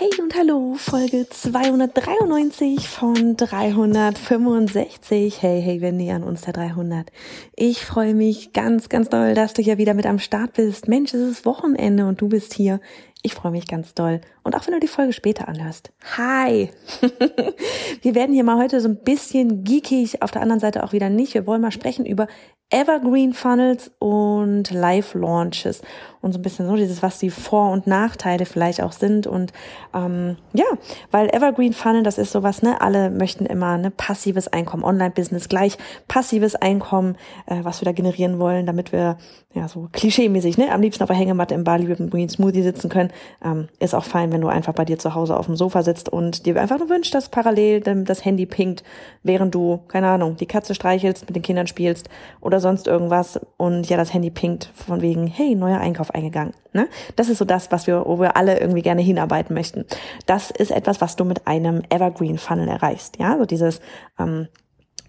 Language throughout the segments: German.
Hey und hallo, Folge 293 von 365. Hey, hey, wir nähern uns der 300. Ich freue mich ganz, ganz doll, dass du hier wieder mit am Start bist. Mensch, es ist Wochenende und du bist hier. Ich freue mich ganz doll. Und auch wenn du die Folge später anhörst. Hi! wir werden hier mal heute so ein bisschen geekig, auf der anderen Seite auch wieder nicht. Wir wollen mal sprechen über Evergreen Funnels und Live Launches und so ein bisschen so dieses, was die Vor- und Nachteile vielleicht auch sind und ähm, ja, weil Evergreen Funnel, das ist sowas, ne, alle möchten immer ne passives Einkommen, Online-Business gleich passives Einkommen, äh, was wir da generieren wollen, damit wir ja so klischeemäßig, ne, am liebsten auf der Hängematte im Bali mit einem Green Smoothie sitzen können, ähm, ist auch fein, wenn du einfach bei dir zu Hause auf dem Sofa sitzt und dir einfach nur wünschst, dass parallel das Handy pinkt, während du keine Ahnung die Katze streichelst, mit den Kindern spielst oder sonst irgendwas und ja, das Handy pinkt von wegen, hey, neuer Einkauf eingegangen. Ne? Das ist so das, was wir, wo wir alle irgendwie gerne hinarbeiten möchten. Das ist etwas, was du mit einem Evergreen Funnel erreichst. Ja, so dieses ähm,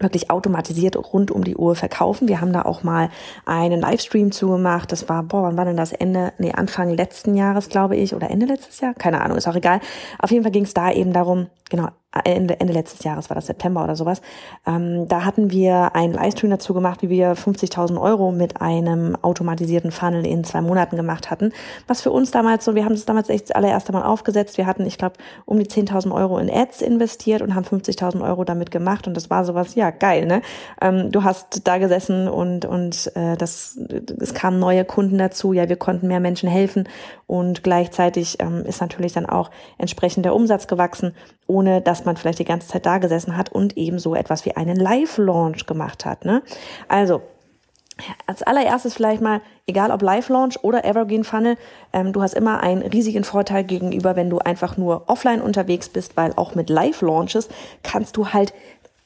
wirklich automatisiert rund um die Uhr verkaufen. Wir haben da auch mal einen Livestream zugemacht. Das war, boah, wann war denn das? Ende, nee, Anfang letzten Jahres, glaube ich, oder Ende letztes Jahr? Keine Ahnung, ist auch egal. Auf jeden Fall ging es da eben darum, genau, Ende, Ende letztes Jahres war das September oder sowas. Ähm, da hatten wir einen Livestream dazu gemacht, wie wir 50.000 Euro mit einem automatisierten Funnel in zwei Monaten gemacht hatten. Was für uns damals so, wir haben das damals echt das allererste Mal aufgesetzt. Wir hatten, ich glaube, um die 10.000 Euro in Ads investiert und haben 50.000 Euro damit gemacht. Und das war sowas, ja, geil, ne? Ähm, du hast da gesessen und, und äh, das, es kamen neue Kunden dazu. Ja, wir konnten mehr Menschen helfen. Und gleichzeitig ähm, ist natürlich dann auch entsprechend der Umsatz gewachsen, ohne dass man vielleicht die ganze Zeit da gesessen hat und eben so etwas wie einen Live-Launch gemacht hat. Ne? Also, als allererstes vielleicht mal, egal ob Live-Launch oder Evergreen Funnel, ähm, du hast immer einen riesigen Vorteil gegenüber, wenn du einfach nur offline unterwegs bist, weil auch mit Live-Launches kannst du halt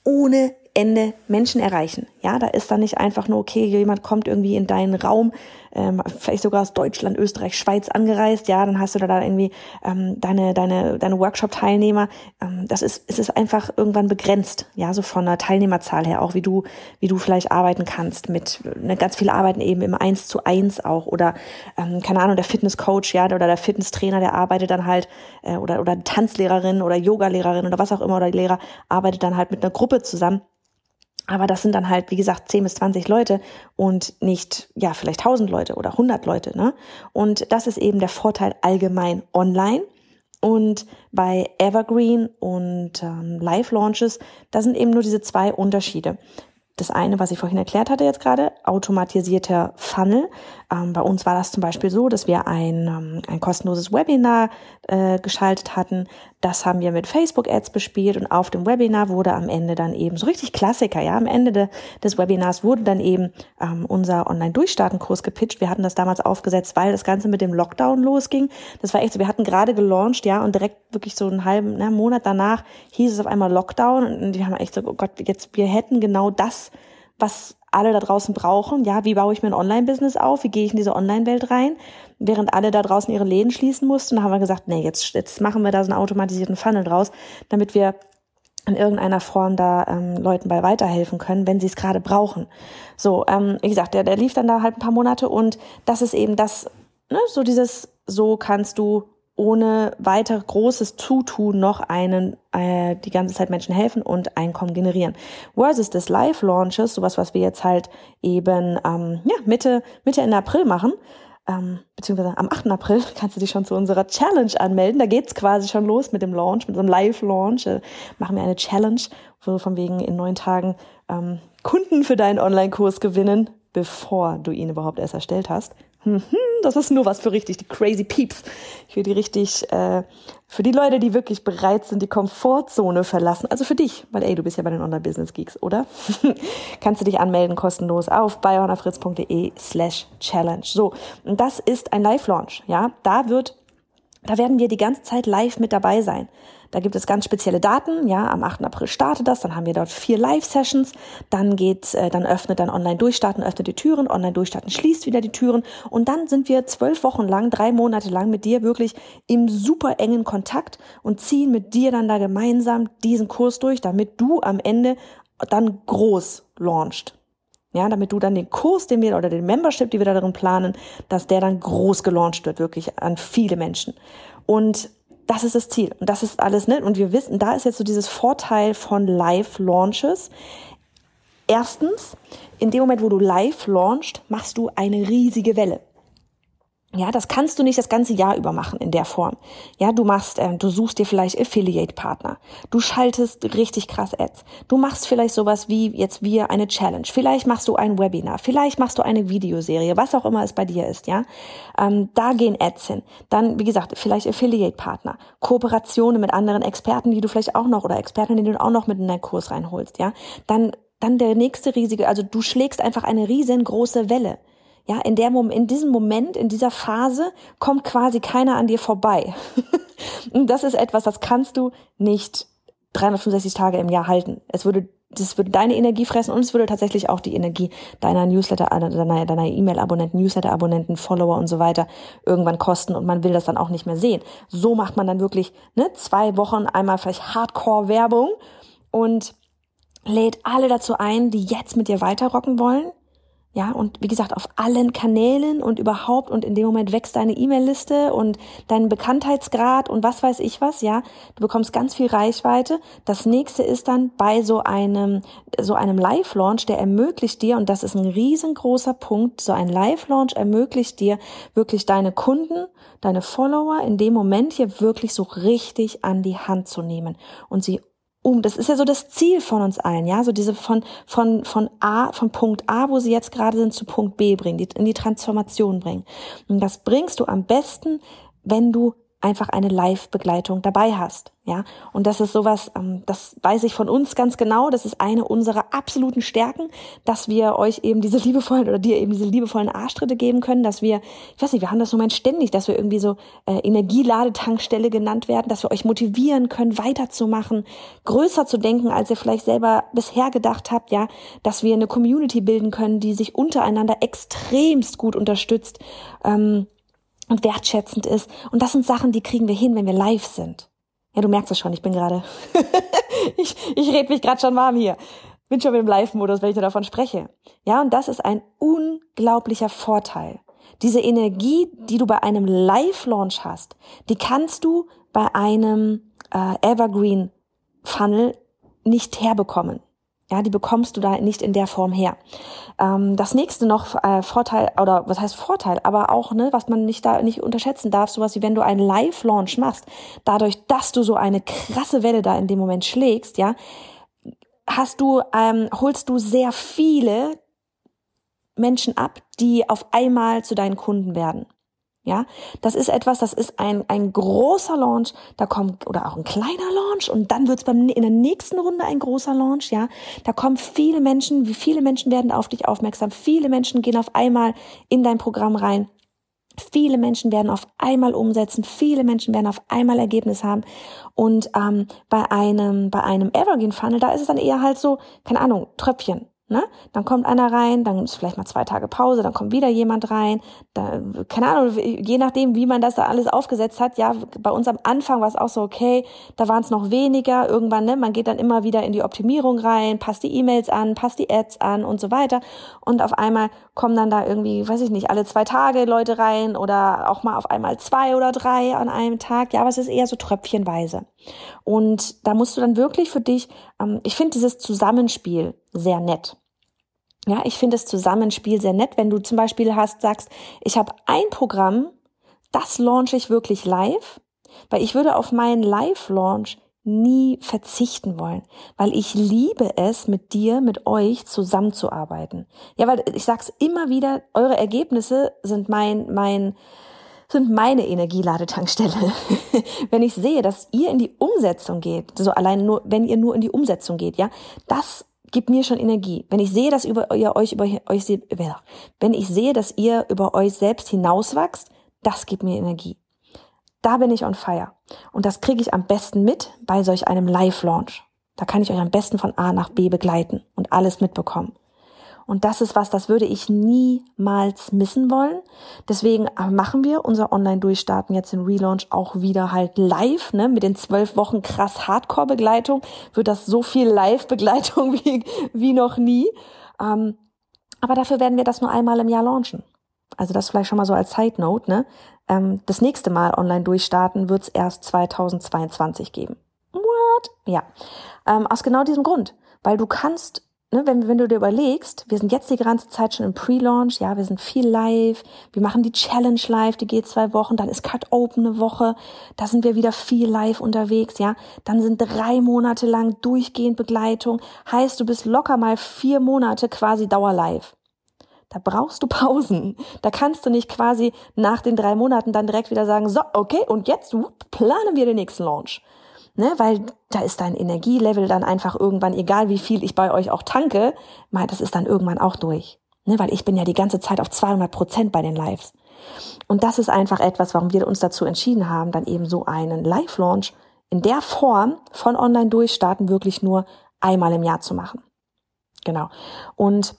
ohne Ende Menschen erreichen. Ja, da ist dann nicht einfach nur, okay, jemand kommt irgendwie in deinen Raum, ähm, vielleicht sogar aus Deutschland, Österreich, Schweiz angereist, ja, dann hast du da irgendwie ähm, deine, deine, deine Workshop-Teilnehmer. Ähm, das ist, es ist einfach irgendwann begrenzt, ja, so von der Teilnehmerzahl her, auch wie du, wie du vielleicht arbeiten kannst mit, ne, ganz viele arbeiten eben im Eins zu eins auch. Oder, ähm, keine Ahnung, der Fitnesscoach, ja, oder der Fitnesstrainer, der arbeitet dann halt, äh, oder, oder Tanzlehrerin oder Yogalehrerin oder was auch immer, oder Lehrer arbeitet dann halt mit einer Gruppe zusammen aber das sind dann halt, wie gesagt, 10 bis 20 Leute und nicht, ja, vielleicht 1000 Leute oder 100 Leute, ne? Und das ist eben der Vorteil allgemein online. Und bei Evergreen und ähm, Live Launches, da sind eben nur diese zwei Unterschiede. Das eine, was ich vorhin erklärt hatte jetzt gerade, automatisierter Funnel. Ähm, bei uns war das zum Beispiel so, dass wir ein, ähm, ein kostenloses Webinar äh, geschaltet hatten. Das haben wir mit Facebook-Ads bespielt und auf dem Webinar wurde am Ende dann eben so richtig Klassiker, ja, am Ende de, des Webinars wurde dann eben ähm, unser Online-Durchstarten-Kurs gepitcht. Wir hatten das damals aufgesetzt, weil das Ganze mit dem Lockdown losging. Das war echt so, wir hatten gerade gelauncht, ja, und direkt wirklich so einen halben ne, Monat danach hieß es auf einmal Lockdown und die haben echt so, oh Gott, jetzt, wir hätten genau das was alle da draußen brauchen. Ja, wie baue ich mir ein Online-Business auf? Wie gehe ich in diese Online-Welt rein? Während alle da draußen ihre Läden schließen mussten, haben wir gesagt, nee, jetzt, jetzt machen wir da so einen automatisierten Funnel draus, damit wir in irgendeiner Form da ähm, Leuten bei weiterhelfen können, wenn sie es gerade brauchen. So, ähm, wie gesagt, der, der lief dann da halt ein paar Monate und das ist eben das, ne, so dieses, so kannst du ohne weiter großes Zutun noch einen äh, die ganze Zeit Menschen helfen und Einkommen generieren. Versus des Live-Launches, sowas, was wir jetzt halt eben ähm, ja, Mitte, Mitte Ende April machen, ähm, beziehungsweise am 8. April kannst du dich schon zu unserer Challenge anmelden. Da geht's quasi schon los mit dem Launch, mit so einem Live-Launch. Äh, machen wir eine Challenge, wo von wegen in neun Tagen ähm, Kunden für deinen Online-Kurs gewinnen, bevor du ihn überhaupt erst erstellt hast das ist nur was für richtig die crazy Peeps, für die richtig, äh, für die Leute, die wirklich bereit sind, die Komfortzone verlassen. Also für dich, weil ey, du bist ja bei den Online-Business-Geeks, oder? Kannst du dich anmelden kostenlos auf biohannafritz.de slash challenge. So, und das ist ein Live-Launch, ja. Da wird, da werden wir die ganze Zeit live mit dabei sein. Da gibt es ganz spezielle Daten. Ja, am 8. April startet das. Dann haben wir dort vier Live-Sessions. Dann geht, äh, dann öffnet dann online durchstarten, öffnet die Türen. Online durchstarten schließt wieder die Türen. Und dann sind wir zwölf Wochen lang, drei Monate lang mit dir wirklich im super engen Kontakt und ziehen mit dir dann da gemeinsam diesen Kurs durch, damit du am Ende dann groß launcht. Ja, damit du dann den Kurs, den wir oder den Membership, die wir da darin planen, dass der dann groß gelauncht wird, wirklich an viele Menschen. Und das ist das Ziel. Und das ist alles, ne? Und wir wissen, da ist jetzt so dieses Vorteil von Live-Launches. Erstens, in dem Moment, wo du live launchst, machst du eine riesige Welle. Ja, das kannst du nicht das ganze Jahr über machen in der Form. Ja, du machst, äh, du suchst dir vielleicht Affiliate-Partner. Du schaltest richtig krass Ads. Du machst vielleicht sowas wie jetzt wir eine Challenge. Vielleicht machst du ein Webinar. Vielleicht machst du eine Videoserie, was auch immer es bei dir ist. Ja, ähm, da gehen Ads hin. Dann, wie gesagt, vielleicht Affiliate-Partner, Kooperationen mit anderen Experten, die du vielleicht auch noch oder Experten, die du auch noch mit in deinen Kurs reinholst. Ja, dann dann der nächste riesige, also du schlägst einfach eine riesengroße Welle. Ja, in der in diesem Moment, in dieser Phase kommt quasi keiner an dir vorbei. und das ist etwas, das kannst du nicht 365 Tage im Jahr halten. Es würde das würde deine Energie fressen und es würde tatsächlich auch die Energie deiner Newsletter, deiner, deiner E-Mail-Abonnenten, Newsletter-Abonnenten, Follower und so weiter irgendwann kosten und man will das dann auch nicht mehr sehen. So macht man dann wirklich ne, zwei Wochen einmal vielleicht Hardcore-Werbung und lädt alle dazu ein, die jetzt mit dir weiterrocken wollen, ja, und wie gesagt, auf allen Kanälen und überhaupt und in dem Moment wächst deine E-Mail-Liste und dein Bekanntheitsgrad und was weiß ich was, ja. Du bekommst ganz viel Reichweite. Das nächste ist dann bei so einem, so einem Live-Launch, der ermöglicht dir, und das ist ein riesengroßer Punkt, so ein Live-Launch ermöglicht dir wirklich deine Kunden, deine Follower in dem Moment hier wirklich so richtig an die Hand zu nehmen und sie um. Das ist ja so das Ziel von uns allen, ja, so diese von von von A, von Punkt A, wo sie jetzt gerade sind, zu Punkt B bringen, die, in die Transformation bringen. Und das bringst du am besten, wenn du einfach eine Live-Begleitung dabei hast. Ja, und das ist sowas, ähm, das weiß ich von uns ganz genau. Das ist eine unserer absoluten Stärken, dass wir euch eben diese liebevollen oder dir eben diese liebevollen Arschtritte geben können, dass wir, ich weiß nicht, wir haben das so Moment ständig, dass wir irgendwie so äh, Energieladetankstelle genannt werden, dass wir euch motivieren können, weiterzumachen, größer zu denken, als ihr vielleicht selber bisher gedacht habt, ja, dass wir eine Community bilden können, die sich untereinander extremst gut unterstützt. Ähm, und wertschätzend ist. Und das sind Sachen, die kriegen wir hin, wenn wir live sind. Ja, du merkst es schon, ich bin gerade, ich, ich red mich gerade schon warm hier. Bin schon im Live-Modus, wenn ich davon spreche. Ja, und das ist ein unglaublicher Vorteil. Diese Energie, die du bei einem Live-Launch hast, die kannst du bei einem äh, Evergreen-Funnel nicht herbekommen. Ja, die bekommst du da nicht in der Form her. Ähm, das nächste noch äh, Vorteil oder was heißt Vorteil, aber auch ne, was man nicht da nicht unterschätzen darf, sowas wie wenn du einen Live-Launch machst, dadurch, dass du so eine krasse Welle da in dem Moment schlägst, ja, hast du ähm, holst du sehr viele Menschen ab, die auf einmal zu deinen Kunden werden. Ja, das ist etwas, das ist ein, ein großer Launch, da kommt, oder auch ein kleiner Launch und dann wird's beim, in der nächsten Runde ein großer Launch, ja. Da kommen viele Menschen, wie viele Menschen werden auf dich aufmerksam, viele Menschen gehen auf einmal in dein Programm rein. Viele Menschen werden auf einmal umsetzen, viele Menschen werden auf einmal Ergebnis haben. Und ähm, bei einem, bei einem Evergreen Funnel, da ist es dann eher halt so, keine Ahnung, Tröpfchen. Ne? Dann kommt einer rein, dann ist vielleicht mal zwei Tage Pause, dann kommt wieder jemand rein. Da, keine Ahnung, je nachdem, wie man das da alles aufgesetzt hat. Ja, bei uns am Anfang war es auch so, okay, da waren es noch weniger. Irgendwann, ne, man geht dann immer wieder in die Optimierung rein, passt die E-Mails an, passt die Ads an und so weiter. Und auf einmal kommen dann da irgendwie, weiß ich nicht, alle zwei Tage Leute rein oder auch mal auf einmal zwei oder drei an einem Tag. Ja, aber es ist eher so tröpfchenweise. Und da musst du dann wirklich für dich, ähm, ich finde dieses Zusammenspiel sehr nett. Ja, ich finde das Zusammenspiel sehr nett, wenn du zum Beispiel hast, sagst, ich habe ein Programm, das launche ich wirklich live, weil ich würde auf meinen Live-Launch nie verzichten wollen, weil ich liebe es, mit dir, mit euch zusammenzuarbeiten. Ja, weil ich sag's immer wieder, eure Ergebnisse sind mein, mein, sind meine Energieladetankstelle. wenn ich sehe, dass ihr in die Umsetzung geht, so allein nur, wenn ihr nur in die Umsetzung geht, ja, das gibt mir schon Energie. Wenn ich sehe, dass über, ihr euch über euch, wenn ich sehe, dass ihr über euch selbst hinauswachst, das gibt mir Energie. Da bin ich on fire. Und das kriege ich am besten mit bei solch einem Live-Launch. Da kann ich euch am besten von A nach B begleiten und alles mitbekommen. Und das ist was, das würde ich niemals missen wollen. Deswegen machen wir unser Online-Durchstarten jetzt in Relaunch auch wieder halt live, ne? Mit den zwölf Wochen krass Hardcore-Begleitung wird das so viel Live-Begleitung wie, wie noch nie. Ähm, aber dafür werden wir das nur einmal im Jahr launchen. Also das vielleicht schon mal so als Side Note, ne? Ähm, das nächste Mal online durchstarten wird es erst 2022 geben. What? Ja. Ähm, aus genau diesem Grund. Weil du kannst, ne, wenn, wenn du dir überlegst, wir sind jetzt die ganze Zeit schon im Pre-Launch, ja, wir sind viel live, wir machen die Challenge live, die geht zwei Wochen, dann ist Cut Open eine Woche, da sind wir wieder viel live unterwegs, ja, dann sind drei Monate lang durchgehend Begleitung, heißt, du bist locker mal vier Monate quasi dauerlive. Da brauchst du Pausen. Da kannst du nicht quasi nach den drei Monaten dann direkt wieder sagen, so, okay, und jetzt planen wir den nächsten Launch. Ne, weil da ist dein Energielevel dann einfach irgendwann, egal wie viel ich bei euch auch tanke, mal, das ist dann irgendwann auch durch. Ne, weil ich bin ja die ganze Zeit auf 200 Prozent bei den Lives. Und das ist einfach etwas, warum wir uns dazu entschieden haben, dann eben so einen Live-Launch in der Form von online durchstarten wirklich nur einmal im Jahr zu machen. Genau. Und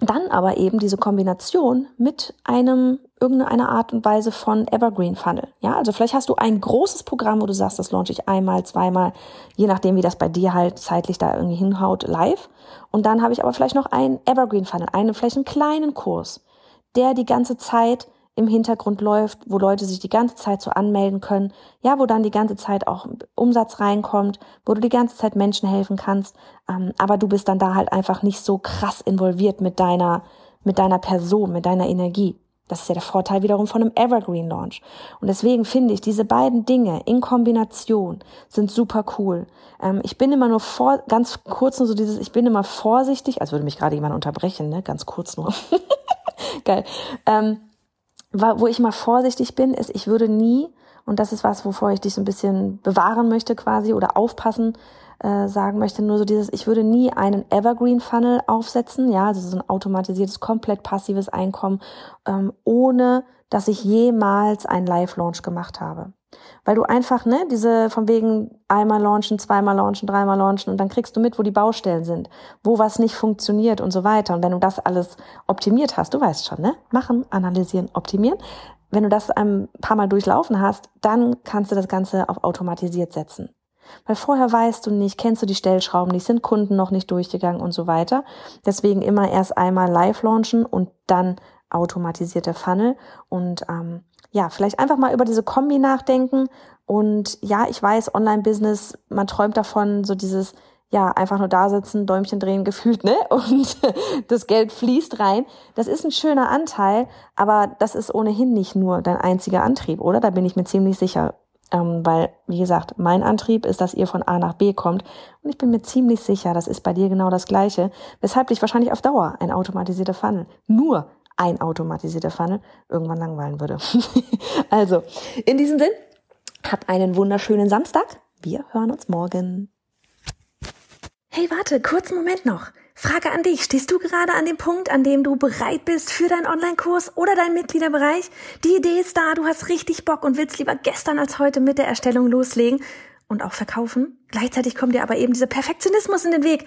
dann aber eben diese Kombination mit einem irgendeiner Art und Weise von Evergreen Funnel. Ja, also vielleicht hast du ein großes Programm, wo du sagst, das launche ich einmal, zweimal, je nachdem, wie das bei dir halt zeitlich da irgendwie hinhaut, live. Und dann habe ich aber vielleicht noch einen Evergreen Funnel, einen, vielleicht einen kleinen Kurs, der die ganze Zeit im Hintergrund läuft, wo Leute sich die ganze Zeit so anmelden können, ja, wo dann die ganze Zeit auch Umsatz reinkommt, wo du die ganze Zeit Menschen helfen kannst, ähm, aber du bist dann da halt einfach nicht so krass involviert mit deiner, mit deiner Person, mit deiner Energie. Das ist ja der Vorteil wiederum von einem Evergreen Launch. Und deswegen finde ich, diese beiden Dinge in Kombination sind super cool. Ähm, ich bin immer nur vor, ganz kurz nur so dieses, ich bin immer vorsichtig, als würde mich gerade jemand unterbrechen, ne, ganz kurz nur. Geil. Ähm, wo ich mal vorsichtig bin, ist, ich würde nie, und das ist was, wovor ich dich so ein bisschen bewahren möchte quasi oder aufpassen äh, sagen möchte, nur so dieses, ich würde nie einen Evergreen Funnel aufsetzen, ja, also so ein automatisiertes, komplett passives Einkommen, ähm, ohne dass ich jemals einen Live-Launch gemacht habe. Weil du einfach, ne, diese von wegen einmal launchen, zweimal launchen, dreimal launchen und dann kriegst du mit, wo die Baustellen sind, wo was nicht funktioniert und so weiter. Und wenn du das alles optimiert hast, du weißt schon, ne? Machen, analysieren, optimieren. Wenn du das ein paar Mal durchlaufen hast, dann kannst du das Ganze auf automatisiert setzen. Weil vorher weißt du nicht, kennst du die Stellschrauben nicht, sind Kunden noch nicht durchgegangen und so weiter. Deswegen immer erst einmal live launchen und dann automatisierte Funnel. Und ähm, ja, vielleicht einfach mal über diese Kombi nachdenken. Und ja, ich weiß, Online-Business, man träumt davon, so dieses, ja, einfach nur da sitzen, Däumchen drehen gefühlt, ne? Und das Geld fließt rein. Das ist ein schöner Anteil, aber das ist ohnehin nicht nur dein einziger Antrieb, oder? Da bin ich mir ziemlich sicher. Ähm, weil, wie gesagt, mein Antrieb ist, dass ihr von A nach B kommt. Und ich bin mir ziemlich sicher, das ist bei dir genau das Gleiche. Weshalb dich wahrscheinlich auf Dauer ein automatisierter Funnel nur ein automatisierter Funnel irgendwann langweilen würde. also, in diesem Sinn, habt einen wunderschönen Samstag. Wir hören uns morgen. Hey, warte, kurzen Moment noch. Frage an dich. Stehst du gerade an dem Punkt, an dem du bereit bist für deinen Online-Kurs oder deinen Mitgliederbereich? Die Idee ist da, du hast richtig Bock und willst lieber gestern als heute mit der Erstellung loslegen und auch verkaufen. Gleichzeitig kommt dir aber eben dieser Perfektionismus in den Weg